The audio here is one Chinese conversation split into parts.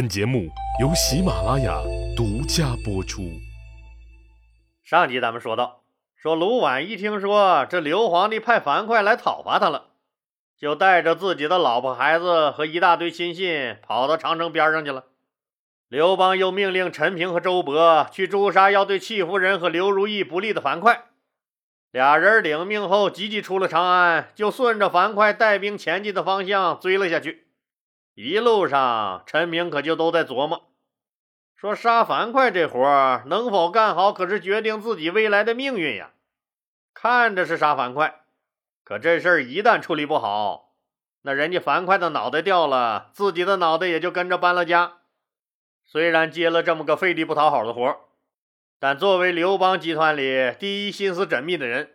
本节目由喜马拉雅独家播出。上集咱们说到，说卢绾一听说这刘皇帝派樊哙来讨伐他了，就带着自己的老婆孩子和一大堆亲信跑到长城边上去了。刘邦又命令陈平和周勃去诛杀要对戚夫人和刘如意不利的樊哙。俩人领命后，急急出了长安，就顺着樊哙带兵前进的方向追了下去。一路上，陈明可就都在琢磨，说杀樊哙这活能否干好，可是决定自己未来的命运呀。看着是杀樊哙，可这事儿一旦处理不好，那人家樊哙的脑袋掉了，自己的脑袋也就跟着搬了家。虽然接了这么个费力不讨好的活但作为刘邦集团里第一心思缜密的人，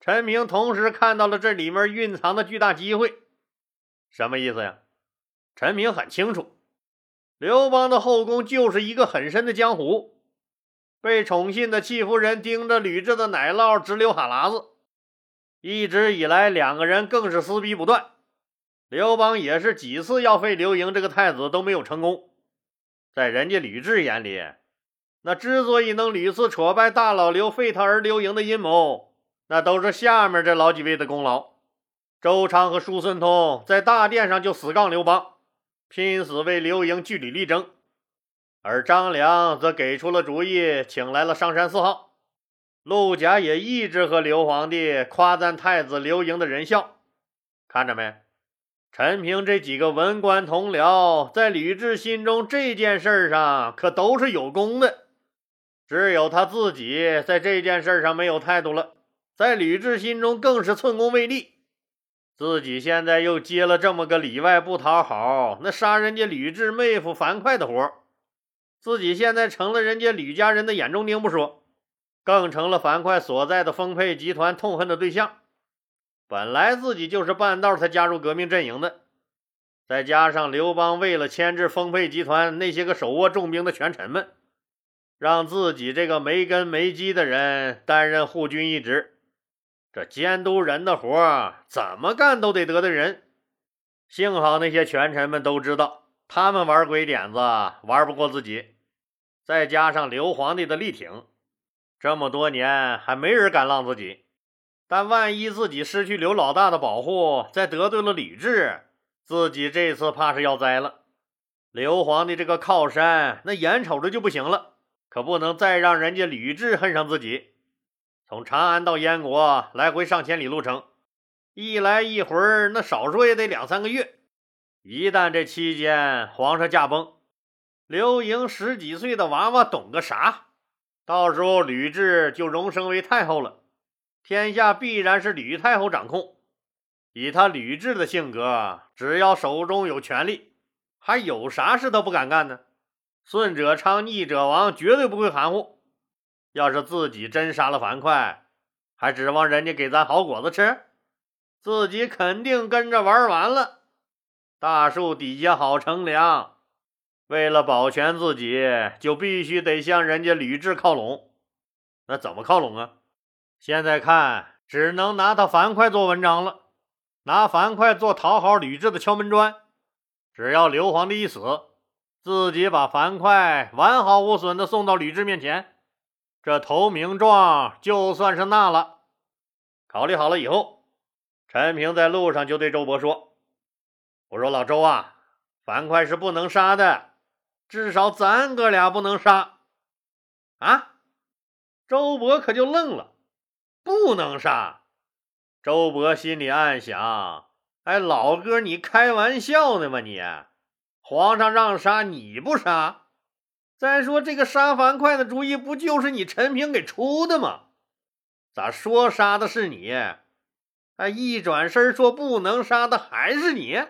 陈明同时看到了这里面蕴藏的巨大机会。什么意思呀？陈明很清楚，刘邦的后宫就是一个很深的江湖，被宠信的戚夫人盯着吕雉的奶酪直流哈喇子，一直以来两个人更是撕逼不断。刘邦也是几次要废刘盈这个太子都没有成功，在人家吕雉眼里，那之所以能屡次挫败大老刘废他儿刘盈的阴谋，那都是下面这老几位的功劳。周昌和叔孙通在大殿上就死杠刘邦。拼死为刘盈据理力争，而张良则给出了主意，请来了上山四号。陆贾也一直和刘皇帝夸赞太子刘盈的仁孝。看着没？陈平这几个文官同僚在吕雉心中这件事上可都是有功的，只有他自己在这件事上没有态度了，在吕雉心中更是寸功未立。自己现在又接了这么个里外不讨好、那杀人家吕雉妹夫樊哙的活自己现在成了人家吕家人的眼中钉不说，更成了樊哙所在的丰沛集团痛恨的对象。本来自己就是半道才加入革命阵营的，再加上刘邦为了牵制丰沛集团那些个手握重兵的权臣们，让自己这个没根没基的人担任护军一职。这监督人的活怎么干都得得罪人。幸好那些权臣们都知道，他们玩鬼点子玩不过自己。再加上刘皇帝的力挺，这么多年还没人敢浪自己。但万一自己失去刘老大的保护，再得罪了吕雉，自己这次怕是要栽了。刘皇帝这个靠山，那眼瞅着就不行了，可不能再让人家吕雉恨上自己。从长安到燕国，来回上千里路程，一来一回儿那少说也得两三个月。一旦这期间皇上驾崩，刘盈十几岁的娃娃懂个啥？到时候吕雉就荣升为太后了，天下必然是吕太后掌控。以他吕雉的性格，只要手中有权力，还有啥事他不敢干呢？顺者昌，逆者亡，绝对不会含糊。要是自己真杀了樊哙，还指望人家给咱好果子吃？自己肯定跟着玩完了。大树底下好乘凉，为了保全自己，就必须得向人家吕雉靠拢。那怎么靠拢啊？现在看，只能拿他樊哙做文章了，拿樊哙做讨好吕雉的敲门砖。只要刘皇帝一死，自己把樊哙完好无损的送到吕雉面前。这投名状就算是纳了。考虑好了以后，陈平在路上就对周勃说：“我说老周啊，樊哙是不能杀的，至少咱哥俩不能杀。”啊！周勃可就愣了，不能杀。周勃心里暗想：“哎，老哥，你开玩笑呢吗？你皇上让杀你不杀？”再说这个杀樊哙的主意，不就是你陈平给出的吗？咋说杀的是你，哎，一转身说不能杀的还是你？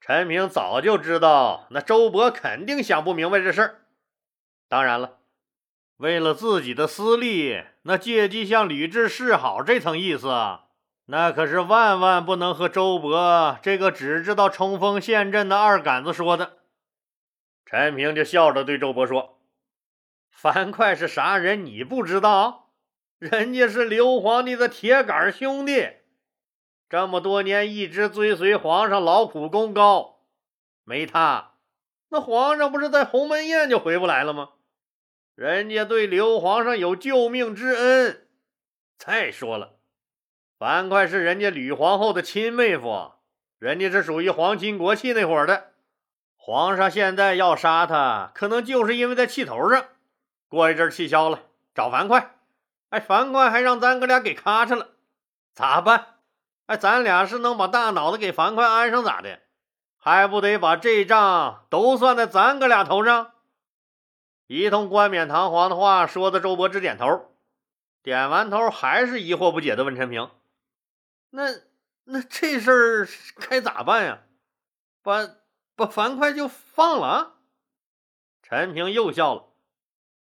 陈平早就知道，那周勃肯定想不明白这事儿。当然了，为了自己的私利，那借机向吕雉示好这层意思，那可是万万不能和周勃这个只知道冲锋陷阵的二杆子说的。陈平就笑着对周勃说：“樊哙是啥人？你不知道？人家是刘皇帝的铁杆兄弟，这么多年一直追随皇上，劳苦功高，没他，那皇上不是在鸿门宴就回不来了吗？人家对刘皇上有救命之恩。再说了，樊哙是人家吕皇后的亲妹夫，人家是属于皇亲国戚那伙的。皇上现在要杀他，可能就是因为在气头上。过一阵气消了，找樊哙。哎，樊哙还让咱哥俩给咔嚓了，咋办？哎，咱俩是能把大脑袋给樊哙安上咋的？还不得把这账都算在咱哥俩头上？一通冠冕堂皇的话说的，周勃直点头。点完头，还是疑惑不解的问陈平：“那那这事儿该咋办呀？把把樊哙就放了？”陈平又笑了：“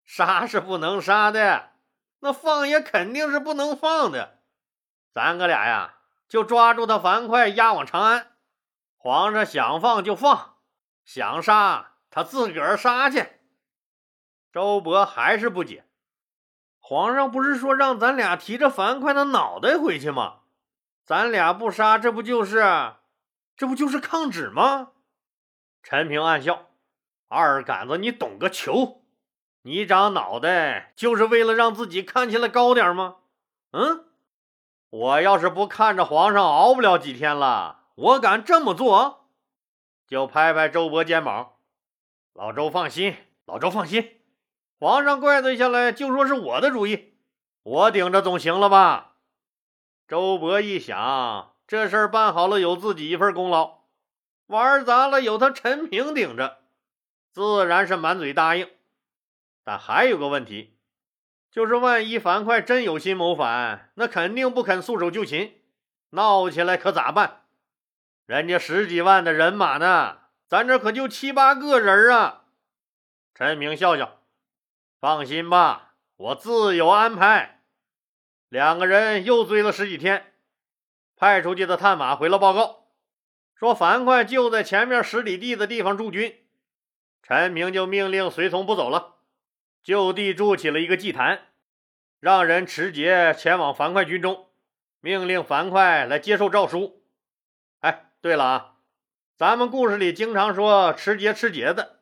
杀是不能杀的，那放也肯定是不能放的。咱哥俩呀，就抓住他樊哙，押往长安。”皇上想放就放，想杀他自个儿杀去。周勃还是不解，皇上不是说让咱俩提着樊哙的脑袋回去吗？咱俩不杀，这不就是，这不就是抗旨吗？陈平暗笑：“二杆子，你懂个球！你长脑袋就是为了让自己看起来高点吗？嗯，我要是不看着皇上熬不了几天了。”我敢这么做，就拍拍周勃肩膀。老周放心，老周放心，皇上怪罪下来就说是我的主意，我顶着总行了吧？周勃一想，这事儿办好了有自己一份功劳，玩砸了有他陈平顶着，自然是满嘴答应。但还有个问题，就是万一樊哙真有心谋反，那肯定不肯束手就擒，闹起来可咋办？人家十几万的人马呢，咱这可就七八个人啊！陈平笑笑，放心吧，我自有安排。两个人又追了十几天，派出去的探马回了报告，说樊哙就在前面十里地的地方驻军。陈平就命令随从不走了，就地筑起了一个祭坛，让人持节前往樊哙军中，命令樊哙来接受诏书。哎对了啊，咱们故事里经常说持节持节的，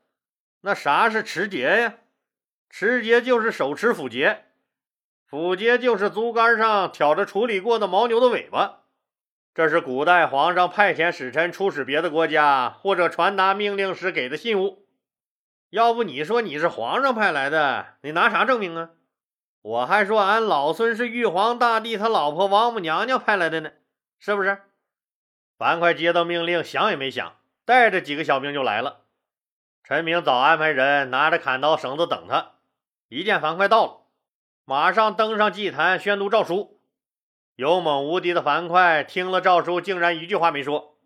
那啥是持节呀？持节就是手持斧节，斧节就是竹竿上挑着处理过的牦牛的尾巴。这是古代皇上派遣使臣出使别的国家或者传达命令时给的信物。要不你说你是皇上派来的，你拿啥证明啊？我还说俺老孙是玉皇大帝他老婆王母娘娘派来的呢，是不是？樊哙接到命令，想也没想，带着几个小兵就来了。陈明早安排人拿着砍刀、绳子等他。一见樊哙到了，马上登上祭坛宣读诏书。勇猛无敌的樊哙听了诏书，竟然一句话没说，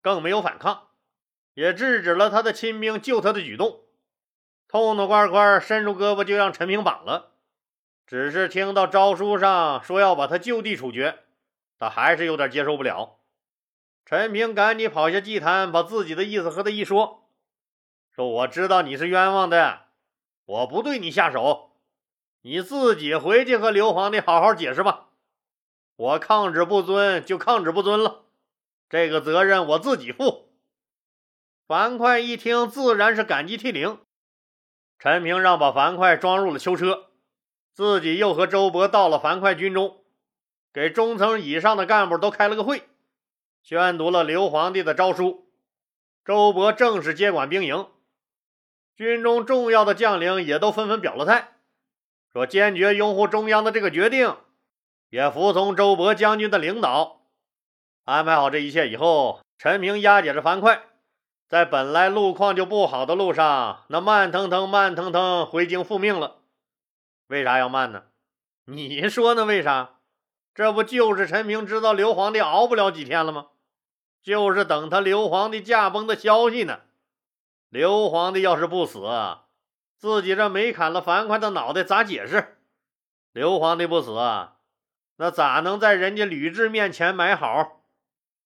更没有反抗，也制止了他的亲兵救他的举动。痛痛快快伸出胳膊就让陈平绑了。只是听到诏书上说要把他就地处决，他还是有点接受不了。陈平赶紧跑下祭坛，把自己的意思和他一说：“说我知道你是冤枉的，我不对你下手，你自己回去和刘皇帝好好解释吧。我抗旨不遵就抗旨不遵了，这个责任我自己负。”樊哙一听，自然是感激涕零。陈平让把樊哙装入了囚车，自己又和周勃到了樊哙军中，给中层以上的干部都开了个会。宣读了刘皇帝的诏书，周勃正式接管兵营，军中重要的将领也都纷纷表了态，说坚决拥护中央的这个决定，也服从周勃将军的领导。安排好这一切以后，陈平押解着樊哙，在本来路况就不好的路上，那慢腾腾、慢腾腾回京复命了。为啥要慢呢？你说呢？为啥？这不就是陈平知道刘皇帝熬不了几天了吗？就是等他刘皇帝驾崩的消息呢。刘皇帝要是不死，自己这没砍了樊哙的脑袋咋解释？刘皇帝不死，那咋能在人家吕雉面前买好？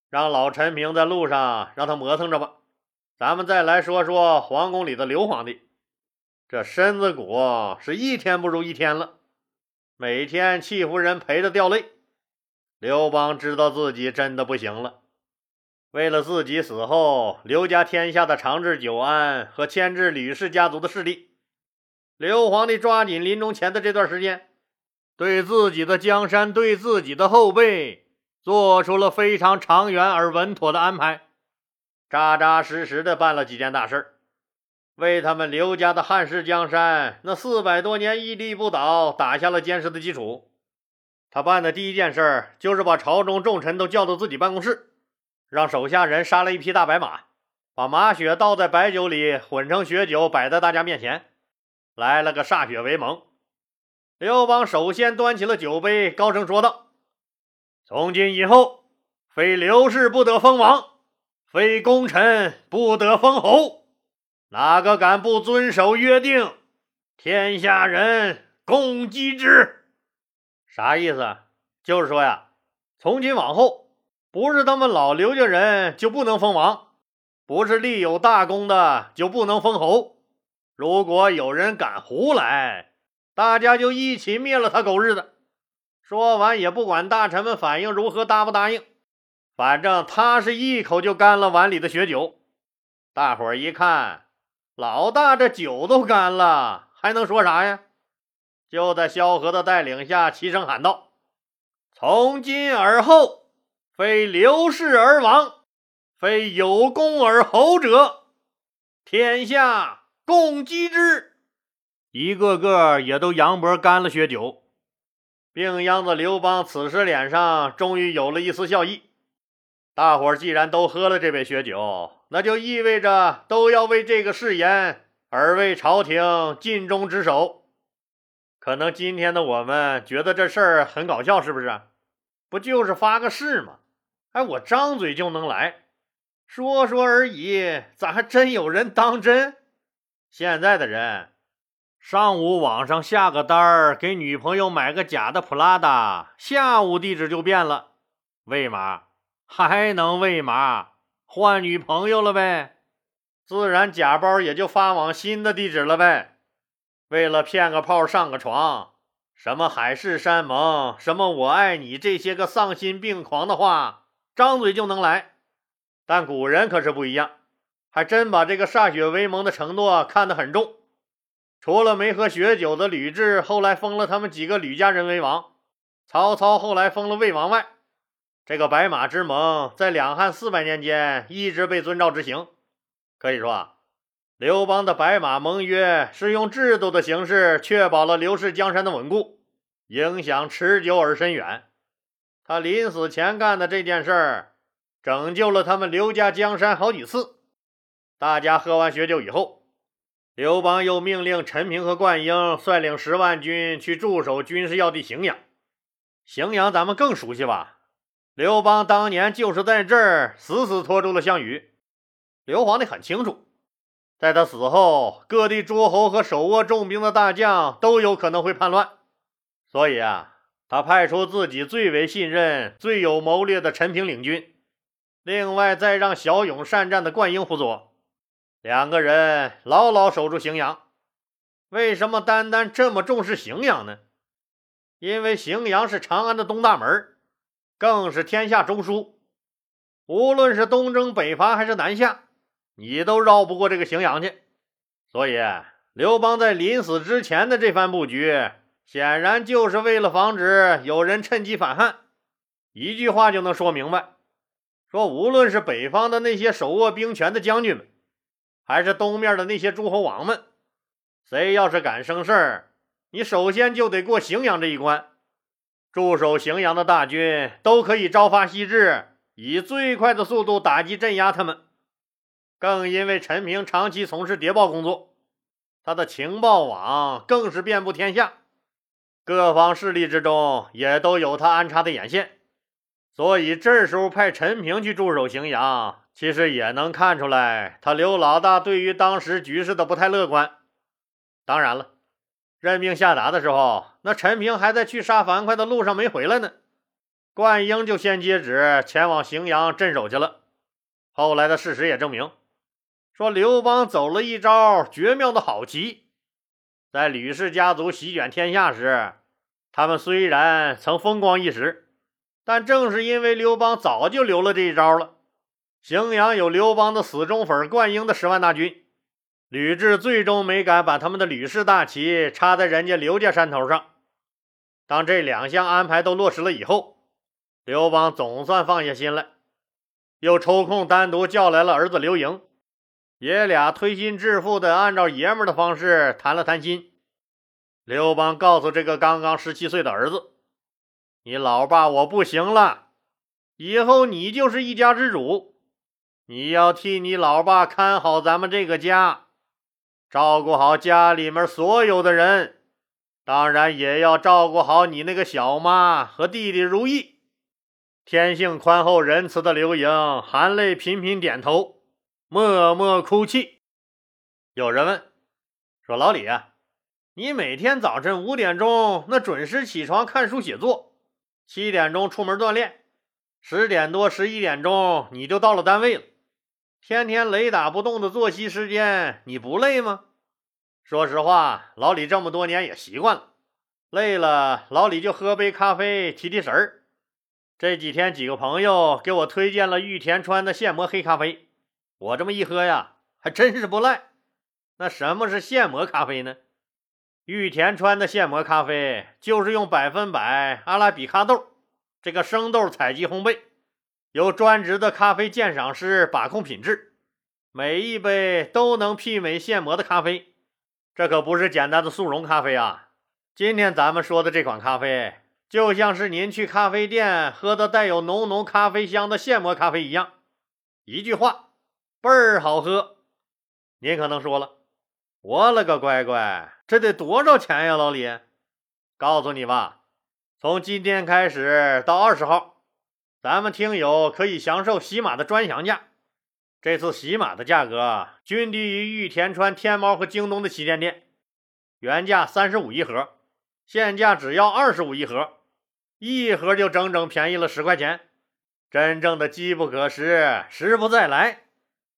让老陈平在路上让他磨蹭着吧。咱们再来说说皇宫里的刘皇帝，这身子骨是一天不如一天了，每天戚夫人陪着掉泪。刘邦知道自己真的不行了。为了自己死后刘家天下的长治久安和牵制吕氏家族的势力，刘皇帝抓紧临终前的这段时间，对自己的江山、对自己的后辈做出了非常长远而稳妥的安排，扎扎实实的办了几件大事为他们刘家的汉室江山那四百多年屹立不倒打下了坚实的基础。他办的第一件事就是把朝中重臣都叫到自己办公室。让手下人杀了一匹大白马，把马血倒在白酒里，混成血酒，摆在大家面前，来了个歃血为盟。刘邦首先端起了酒杯，高声说道：“从今以后，非刘氏不得封王，非功臣不得封侯。哪个敢不遵守约定，天下人共击之。”啥意思？就是说呀，从今往后。不是他们老刘家人就不能封王，不是立有大功的就不能封侯。如果有人敢胡来，大家就一起灭了他狗日的！说完也不管大臣们反应如何，答不答应，反正他是一口就干了碗里的血酒。大伙儿一看，老大这酒都干了，还能说啥呀？就在萧何的带领下，齐声喊道：“从今而后。”非刘氏而亡，非有功而侯者，天下共击之。一个个也都扬脖干了血酒。病秧子刘邦此时脸上终于有了一丝笑意。大伙儿既然都喝了这杯血酒，那就意味着都要为这个誓言而为朝廷尽忠职守。可能今天的我们觉得这事儿很搞笑，是不是？不就是发个誓吗？哎，我张嘴就能来，说说而已，咋还真有人当真？现在的人，上午网上下个单儿，给女朋友买个假的普拉达，下午地址就变了，为嘛？还能为嘛？换女朋友了呗，自然假包也就发往新的地址了呗。为了骗个炮上个床，什么海誓山盟，什么我爱你，这些个丧心病狂的话。张嘴就能来，但古人可是不一样，还真把这个歃血为盟的承诺看得很重。除了没喝血酒的吕雉后来封了他们几个吕家人为王，曹操后来封了魏王外，这个白马之盟在两汉四百年间一直被遵照执行。可以说啊，刘邦的白马盟约是用制度的形式确保了刘氏江山的稳固，影响持久而深远。他临死前干的这件事儿，拯救了他们刘家江山好几次。大家喝完血酒以后，刘邦又命令陈平和灌婴率领十万军去驻守军事要地荥阳。荥阳咱们更熟悉吧？刘邦当年就是在这儿死死拖住了项羽。刘皇帝很清楚，在他死后，各地诸侯和手握重兵的大将都有可能会叛乱，所以啊。他派出自己最为信任、最有谋略的陈平领军，另外再让骁勇善战的灌婴辅佐，两个人牢牢守住荥阳。为什么单单这么重视荥阳呢？因为荥阳是长安的东大门，更是天下中枢。无论是东征北伐还是南下，你都绕不过这个荥阳去。所以，刘邦在临死之前的这番布局。显然就是为了防止有人趁机反汉，一句话就能说明白：说无论是北方的那些手握兵权的将军们，还是东面的那些诸侯王们，谁要是敢生事儿，你首先就得过荥阳这一关。驻守荥阳的大军都可以朝发夕至，以最快的速度打击镇压他们。更因为陈平长期从事谍报工作，他的情报网更是遍布天下。各方势力之中也都有他安插的眼线，所以这时候派陈平去驻守荥阳，其实也能看出来他刘老大对于当时局势的不太乐观。当然了，任命下达的时候，那陈平还在去杀樊哙的路上没回来呢，灌婴就先接旨前往荥阳镇守去了。后来的事实也证明，说刘邦走了一招绝妙的好棋。在吕氏家族席卷天下时，他们虽然曾风光一时，但正是因为刘邦早就留了这一招了，荥阳有刘邦的死忠粉灌婴的十万大军，吕雉最终没敢把他们的吕氏大旗插在人家刘家山头上。当这两项安排都落实了以后，刘邦总算放下心来，又抽空单独叫来了儿子刘盈，爷俩推心置腹的按照爷们的方式谈了谈心。刘邦告诉这个刚刚十七岁的儿子：“你老爸我不行了，以后你就是一家之主。”你要替你老爸看好咱们这个家，照顾好家里面所有的人，当然也要照顾好你那个小妈和弟弟如意。天性宽厚仁慈的刘盈含泪频频点头，默默哭泣。有人问说：“老李啊，你每天早晨五点钟那准时起床看书写作，七点钟出门锻炼，十点多十一点钟你就到了单位了。”天天雷打不动的作息时间，你不累吗？说实话，老李这么多年也习惯了。累了，老李就喝杯咖啡提提神儿。这几天几个朋友给我推荐了玉田川的现磨黑咖啡，我这么一喝呀，还真是不赖。那什么是现磨咖啡呢？玉田川的现磨咖啡就是用百分百阿拉比卡豆这个生豆采集烘焙。由专职的咖啡鉴赏师把控品质，每一杯都能媲美现磨的咖啡。这可不是简单的速溶咖啡啊！今天咱们说的这款咖啡，就像是您去咖啡店喝的带有浓浓咖啡香的现磨咖啡一样。一句话，倍儿好喝。您可能说了，我了个乖乖，这得多少钱呀，老李？告诉你吧，从今天开始到二十号。咱们听友可以享受喜马的专享价，这次喜马的价格均低于玉田川、天猫和京东的旗舰店，原价三十五一盒，现价只要二十五一盒，一盒就整整便宜了十块钱，真正的机不可失，时不再来，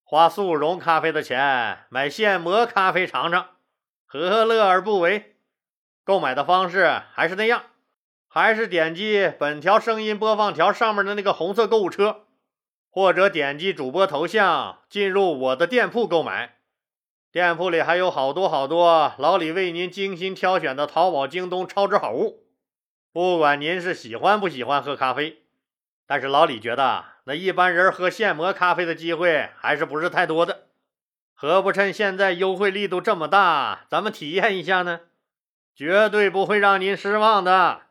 花速溶咖啡的钱买现磨咖啡尝尝，何乐而不为？购买的方式还是那样。还是点击本条声音播放条上面的那个红色购物车，或者点击主播头像进入我的店铺购买。店铺里还有好多好多老李为您精心挑选的淘宝、京东超值好物。不管您是喜欢不喜欢喝咖啡，但是老李觉得那一般人喝现磨咖啡的机会还是不是太多的。何不趁现在优惠力度这么大，咱们体验一下呢？绝对不会让您失望的。